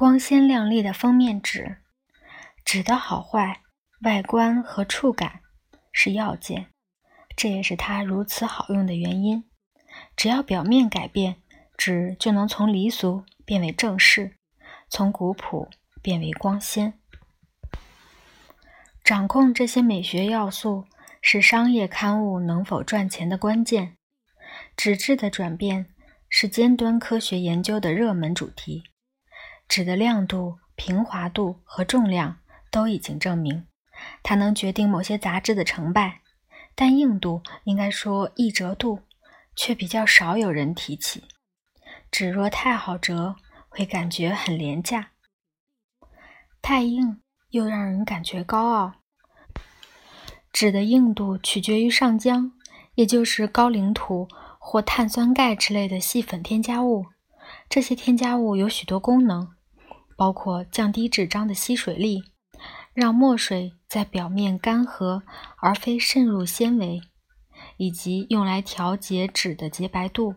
光鲜亮丽的封面纸，纸的好坏、外观和触感是要件，这也是它如此好用的原因。只要表面改变，纸就能从离俗变为正式，从古朴变为光鲜。掌控这些美学要素，是商业刊物能否赚钱的关键。纸质的转变是尖端科学研究的热门主题。纸的亮度、平滑度和重量都已经证明，它能决定某些杂志的成败。但硬度，应该说易折度，却比较少有人提起。纸若太好折，会感觉很廉价；太硬，又让人感觉高傲。纸的硬度取决于上浆，也就是高岭土或碳酸钙之类的细粉添加物。这些添加物有许多功能。包括降低纸张的吸水力，让墨水在表面干涸而非渗入纤维，以及用来调节纸的洁白度。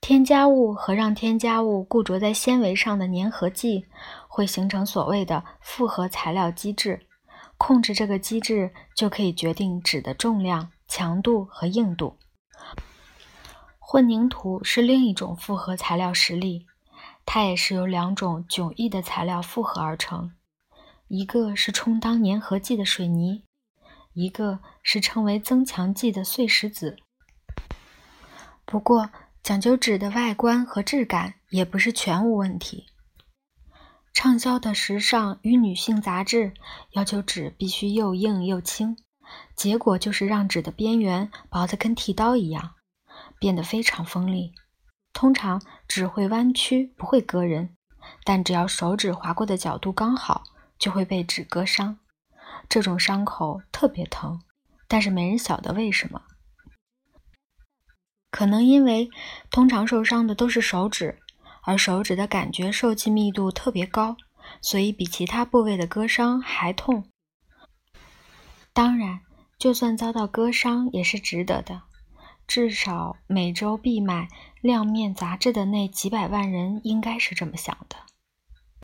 添加物和让添加物固着在纤维上的粘合剂会形成所谓的复合材料机制，控制这个机制就可以决定纸的重量、强度和硬度。混凝土是另一种复合材料实例。它也是由两种迥异的材料复合而成，一个是充当粘合剂的水泥，一个是称为增强剂的碎石子。不过，讲究纸的外观和质感也不是全无问题。畅销的时尚与女性杂志要求纸必须又硬又轻，结果就是让纸的边缘薄得跟剃刀一样，变得非常锋利。通常纸会弯曲，不会割人，但只要手指划过的角度刚好，就会被纸割伤。这种伤口特别疼，但是没人晓得为什么。可能因为通常受伤的都是手指，而手指的感觉受气密度特别高，所以比其他部位的割伤还痛。当然，就算遭到割伤也是值得的。至少每周必买《亮面》杂志的那几百万人应该是这么想的。